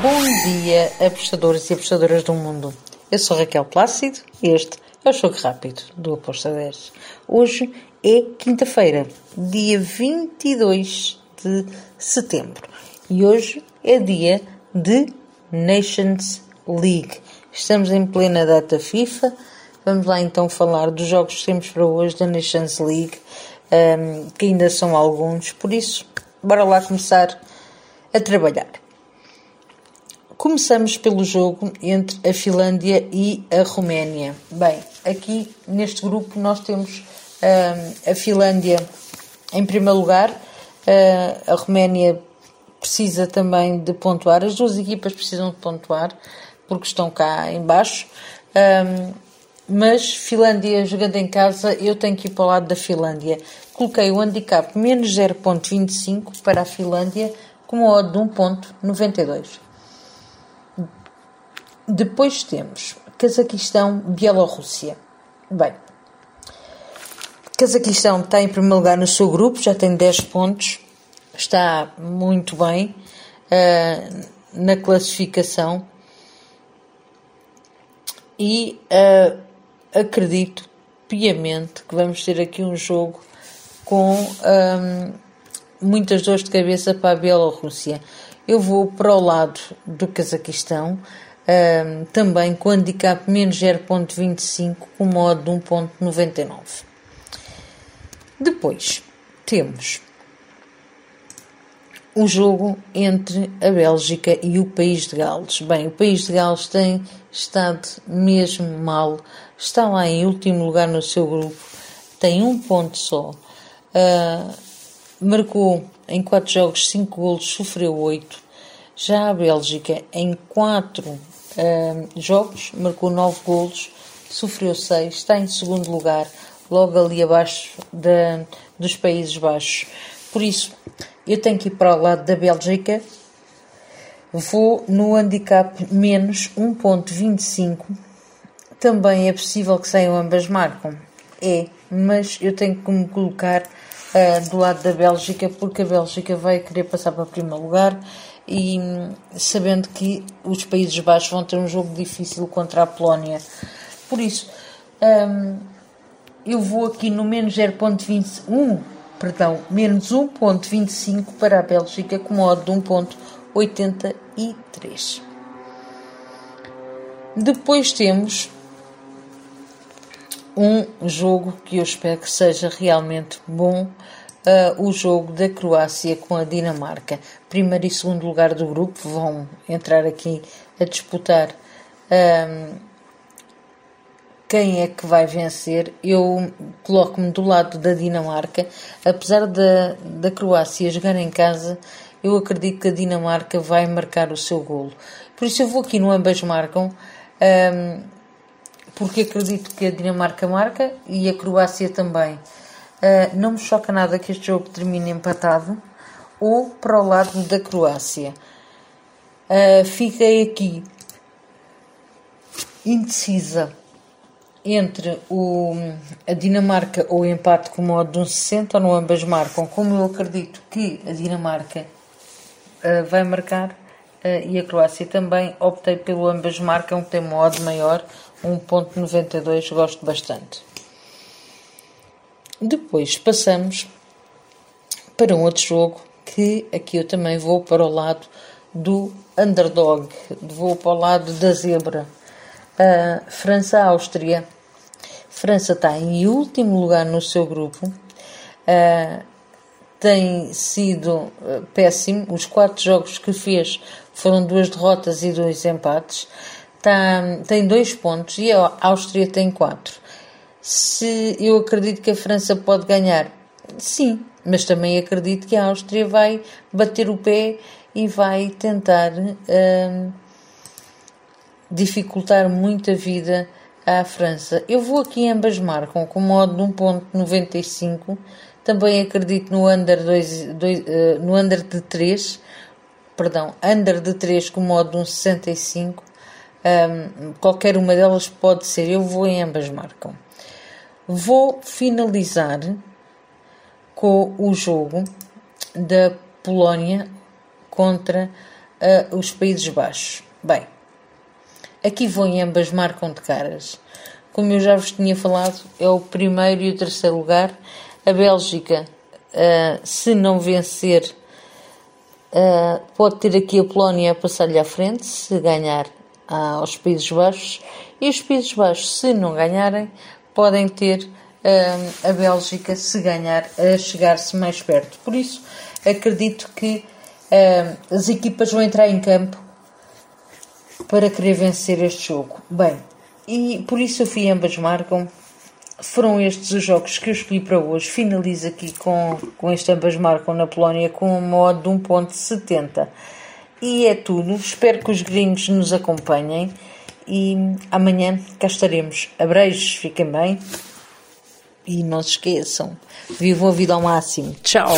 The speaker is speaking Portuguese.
Bom dia, apostadores e apostadoras do mundo. Eu sou Raquel Plácido e este é o Jogo Rápido do Aposta 10. Hoje é quinta-feira, dia 22 de setembro. E hoje é dia de Nations League. Estamos em plena data FIFA. Vamos lá então falar dos jogos que temos para hoje da Nations League, um, que ainda são alguns. Por isso, bora lá começar a trabalhar. Começamos pelo jogo entre a Finlândia e a Roménia. Bem, aqui neste grupo nós temos uh, a Finlândia em primeiro lugar, uh, a Roménia precisa também de pontuar, as duas equipas precisam de pontuar porque estão cá em baixo. Um, mas Finlândia jogando em casa, eu tenho que ir para o lado da Finlândia. Coloquei o handicap menos 0.25 para a Finlândia com uma odd de 1.92. Depois temos Cazaquistão, Bielorrússia. Bem, Cazaquistão está em primeiro lugar no seu grupo, já tem 10 pontos, está muito bem uh, na classificação e uh, acredito piamente que vamos ter aqui um jogo com um, ah, muitas dores de cabeça para a Bielorrússia. Eu vou para o lado do Cazaquistão também com handicap menos 0.25 com modo de 1.99. Depois temos o jogo entre a Bélgica e o País de Gales. Bem, o País de Gales tem estado mesmo mal, está lá em último lugar no seu grupo, tem um ponto só. Uh, marcou em 4 jogos 5 golos, sofreu 8. Já a Bélgica, em 4 jogos, marcou 9 golos, sofreu 6, está em segundo lugar, logo ali abaixo da, dos Países Baixos. Por isso, eu tenho que ir para o lado da Bélgica. Vou no handicap menos 1.25. Também é possível que saiam ambas marcam. É, mas eu tenho que me colocar uh, do lado da Bélgica porque a Bélgica vai querer passar para o primeiro lugar e sabendo que os Países Baixos vão ter um jogo difícil contra a Polónia. Por isso, um, eu vou aqui no menos 0.21, perdão, menos 1.25 para a Bélgica com modo de 1.83. Depois temos um jogo que eu espero que seja realmente bom uh, o jogo da Croácia com a Dinamarca. Primeiro e segundo lugar do grupo vão entrar aqui a disputar quem é que vai vencer. Eu coloco-me do lado da Dinamarca, apesar da, da Croácia jogar em casa. Eu acredito que a Dinamarca vai marcar o seu golo. Por isso eu vou aqui no ambas marcam, porque acredito que a Dinamarca marca e a Croácia também. Uh, não me choca nada que este jogo termine empatado ou para o lado da Croácia. Uh, fiquei aqui indecisa entre o, a Dinamarca ou o empate com modo de um 60 ou não ambas marcam. Como eu acredito que a Dinamarca uh, vai marcar e a Croácia também, optei pelo ambas marcam, tem modo maior, 1.92, gosto bastante. Depois passamos para um outro jogo que aqui eu também vou para o lado do underdog, vou para o lado da zebra. Uh, França-Áustria. França está em último lugar no seu grupo. Uh, tem sido uh, péssimo. Os quatro jogos que fez foram duas derrotas e dois empates. Tá, tem dois pontos e a Áustria tem quatro. Se eu acredito que a França pode ganhar, sim, mas também acredito que a Áustria vai bater o pé e vai tentar hum, dificultar muito a vida à França. Eu vou aqui ambas marcam com modo de 1.95. Também acredito no under, 2, 2, uh, no under de 3, perdão, under de 3 com modo de 1.65. Um, qualquer uma delas pode ser. Eu vou em ambas marcam. Vou finalizar com o jogo da Polónia contra uh, os Países Baixos. Bem, aqui vou em ambas marcam de caras. Como eu já vos tinha falado, é o primeiro e o terceiro lugar. A Bélgica, uh, se não vencer, uh, pode ter aqui a Polónia a passar-lhe à frente, se ganhar aos Países Baixos. E os Países Baixos, se não ganharem, podem ter a Bélgica, se ganhar, a chegar-se mais perto. Por isso, acredito que as equipas vão entrar em campo para querer vencer este jogo. Bem, e por isso eu fui ambas marcam. Foram estes os jogos que eu escolhi para hoje. Finalizo aqui com, com este ambas marcam na Polónia com um modo de 1.70. E é tudo. Espero que os gringos nos acompanhem. E amanhã cá estaremos. Abreijos, fiquem bem. E não se esqueçam, vivam a vida ao máximo. Tchau!